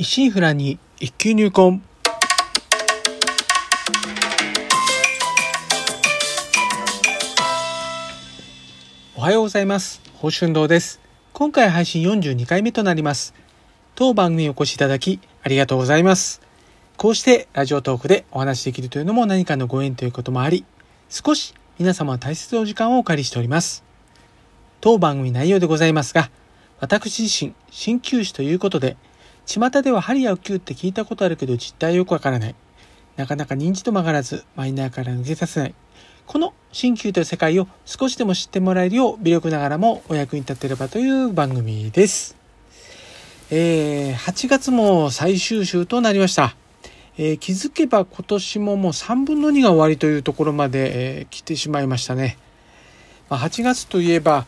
一心不乱に一級入魂。おはようございます。宝春堂です。今回配信42回目となります。当番組お越しいただきありがとうございます。こうしてラジオトークでお話しできるというのも何かのご縁ということもあり少し皆様大切なお時間をお借りしております。当番組内容でございますが私自身鍼灸師ということで巷では針や浮球って聞いたことあるけど実態よくわからない。なかなか認知度曲がらず、マイナーから抜け出せない。この鍼灸という世界を少しでも知ってもらえるよう、微力ながらもお役に立てればという番組です。えー、8月も最終週となりました。えー、気づけば今年ももう3分の2が終わりというところまで、えー、来てしまいましたね。まあ、8月といえば、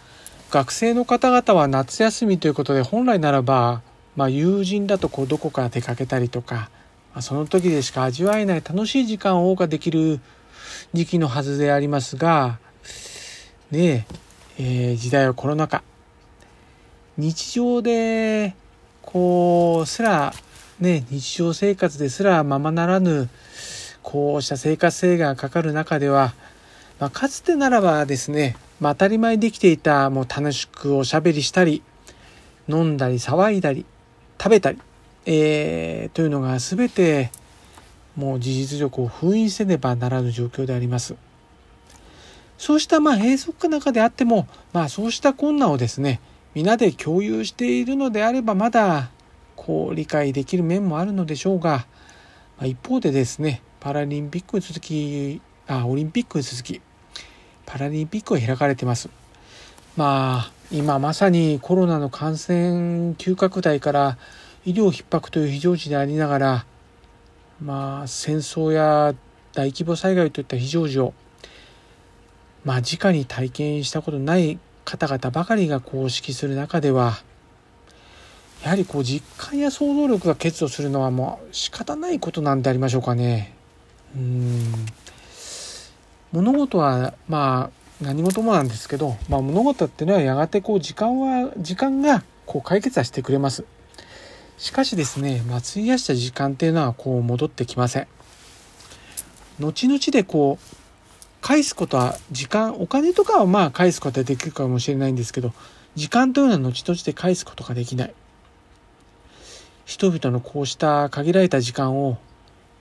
学生の方々は夏休みということで本来ならばまあ、友人だとこうどこか出かけたりとか、まあ、その時でしか味わえない楽しい時間を謳歌できる時期のはずでありますが、ねえ、えー、時代はコロナ禍。日常で、こう、すら、ね、日常生活ですらままならぬ、こうした生活制限がかかる中では、まあ、かつてならばですね、まあ、当たり前できていた、もう楽しくおしゃべりしたり、飲んだり騒いだり、食べたり、えー、というのが全てもう事実上こう封印せねばならぬ状況であります。そうしたまあ閉塞化中であっても、まあそうした困難をですね、皆で共有しているのであればまだこう理解できる面もあるのでしょうが、まあ、一方でですね、パラリンピックに続き、あ、オリンピックに続き、パラリンピックが開かれてます。まあ、今まさにコロナの感染急拡大から医療逼迫という非常時でありながら、まあ、戦争や大規模災害といった非常時を、まあ、直に体験したことない方々ばかりがこう指揮する中では、やはりこう実感や想像力が欠如するのはもう仕方ないことなんでありましょうかね。うん物事はまあ何事もなんですけど、まあ、物事っていうのはやがてこう時間は時間がこう解決はしてくれます。しかしですね、まあ、費やした時間っていうのはこう戻ってきません。後々でこう返すことは時間お金とかはまあ返すことはできるかもしれないんですけど時間というのは後々で返すことができない。人々のこうした限られた時間を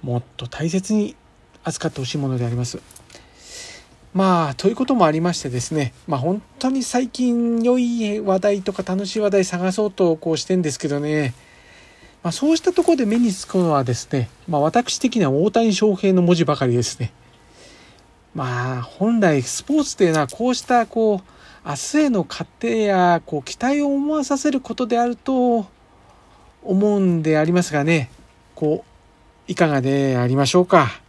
もっと大切に扱ってほしいものであります。まあ、ということもありましてですね、まあ本当に最近良い話題とか楽しい話題探そうとこうしてんですけどね、まあそうしたところで目につくのはですね、まあ私的には大谷翔平の文字ばかりですね。まあ本来スポーツというのはこうしたこう明日への過程やこう期待を思わさせることであると思うんでありますがね、こう、いかがでありましょうか。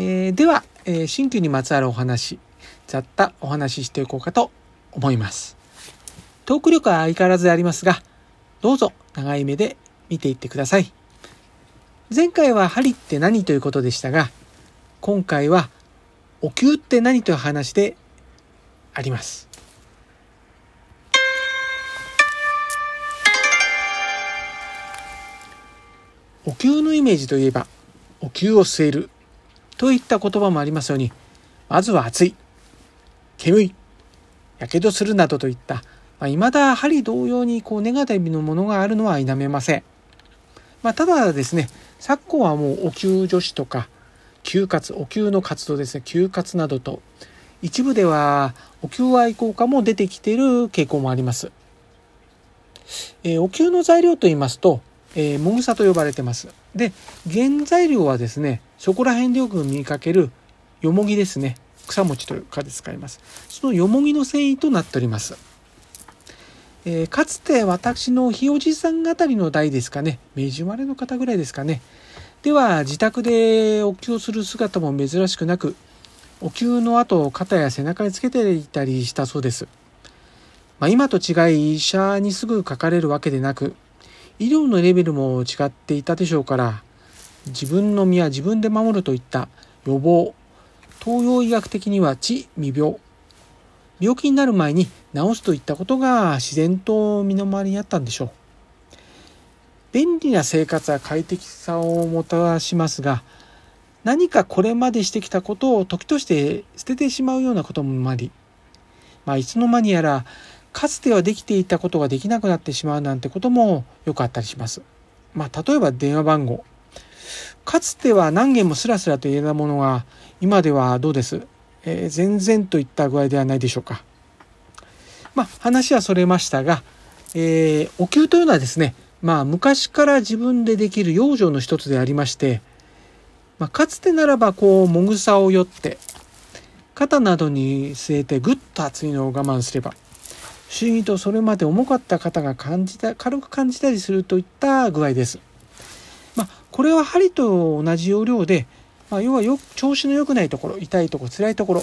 えー、では、えー、新旧にまつわるお話、ざったお話ししていこうかと思います。トーク力は相変わらずありますが、どうぞ長い目で見ていってください。前回は針って何ということでしたが、今回はお灸って何という話であります。お灸のイメージといえば、お灸を据えるといった言葉もありますように、まずは暑い、煙い、やけどするなどといった、まあ、未だ針同様にこうネガティブなものがあるのは否めません。まあ、ただですね、昨今はもうお灸女子とか、休活、お灸の活動ですね、休活などと、一部ではお灸愛好家も出てきている傾向もあります。えー、お灸の材料と言いますと、えー、もぐさと呼ばれてます。で、原材料はですね、そこら辺でよく見かけるよもぎですね。草餅というかで使います。そのよもぎの繊維となっております。えー、かつて私のひおじさんあたりの代ですかね、明治生まれの方ぐらいですかね。では、自宅でお灸をする姿も珍しくなく、お灸の後、肩や背中につけていたりしたそうです。まあ、今と違い、医者にすぐ書かれるわけでなく、医療のレベルも違っていたでしょうから、自分の身は自分で守るといった予防、東洋医学的には治未病。病気になる前に直すといったことが自然と身の回りにあったんでしょう。便利な生活は快適さをもたらしますが、何かこれまでしてきたことを時として捨ててしまうようなこともあり、まあ、いつの間にやら、かつてはできていたことができなくなってしまうなんてこともよくあったりします。まあ、例えば電話番号。かつては何件もスラスラと言えたものが、今ではどうです、えー、全然といった具合ではないでしょうか。まあ、話はそれましたが、えー、お灸というのはですね、まあ、昔から自分でできる養生の一つでありまして、まあ、かつてならばこうもぐさをよって肩などに据えてぐっと熱いのを我慢すれば不思議とそれまで重かった肩が感じた軽く感じたりするといった具合です。まあ、これは針と同じ要領で、まあ、要はよ調子の良くないところ痛いところ辛いところ、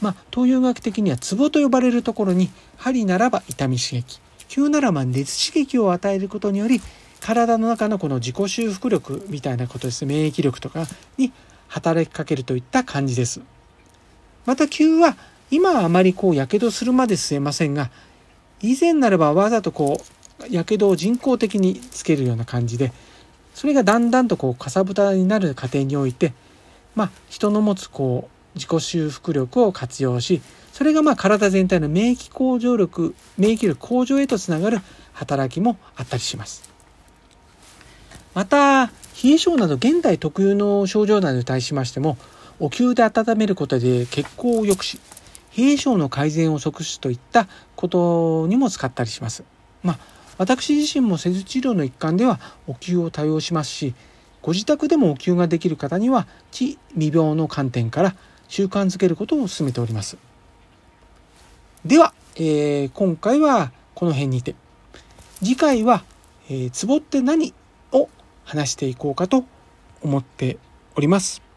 まあ、東洋学的にはツボと呼ばれるところに針ならば痛み刺激急ならば熱刺激を与えることにより体の中のこの自己修復力みたいなことです免疫力とかに働きかけるといった感じですまた急は今はあまりこうやけどするまで吸えませんが以前ならばわざとこうやけどを人工的につけるような感じでそれがだんだんとこうかさぶたになる過程においてまあ人の持つこう自己修復力を活用しそれがまあ体全体の免疫向上力免疫力向上へとつながる働きもあったりします。また冷え性など現代特有の症状などに対しましてもお灸で温めることで血行を良くし冷え性の改善を促すといったことにも使ったりします。まあ、私自身も施術治療の一環ではお灸を多用しますしご自宅でもお灸ができる方には地未病の観点から習慣づけることを勧めております。では、えー、今回はこの辺にて次回は、えー、ツボって何を話していこうかと思っております。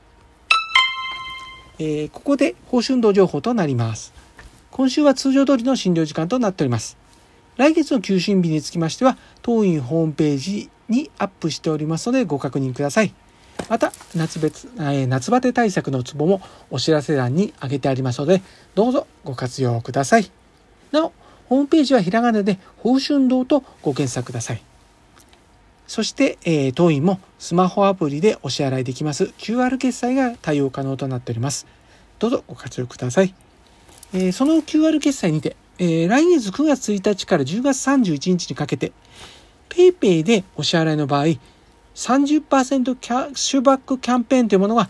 えー、ここで報春動情報となります。今週は通常通りの診療時間となっております。来月の休診日につきましては、当院ホームページにアップしておりますのでご確認ください。また、夏別、えー、夏バテ対策のツボもお知らせ欄に挙げてありますので、どうぞご活用ください。なお、ホームページはひらがなで、報春堂とご検索ください。そして、えー、当院もスマホアプリでお支払いできます QR 決済が対応可能となっております。どうぞご活用ください。えー、その QR 決済にて、えー、来月9月1日から10月31日にかけて、PayPay でお支払いの場合、30%キャッシュバックキャンペーンというものが、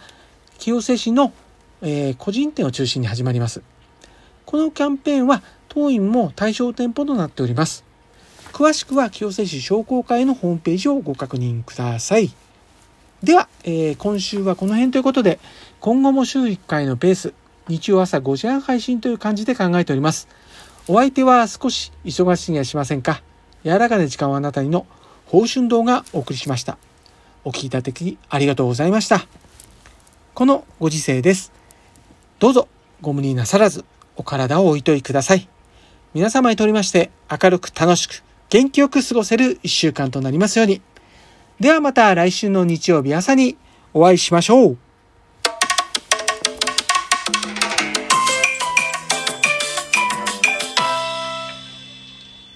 清瀬市の、えー、個人店を中心に始まります。このキャンペーンは当院も対象店舗となっております。詳しくは清瀬市商工会のホームページをご確認ください。では、えー、今週はこの辺ということで、今後も週1回のペース、日曜朝5時半配信という感じで考えております。お相手は少し忙しいにはしませんか？柔らかな時間をあなたにの報春動画お送りしました。お聴きいただきありがとうございました。このご時世です。どうぞご無理なさらずお体をおいといください。皆様にとりまして明るく楽しく元気よく過ごせる一週間となりますように。ではまた来週の日曜日朝にお会いしましょう。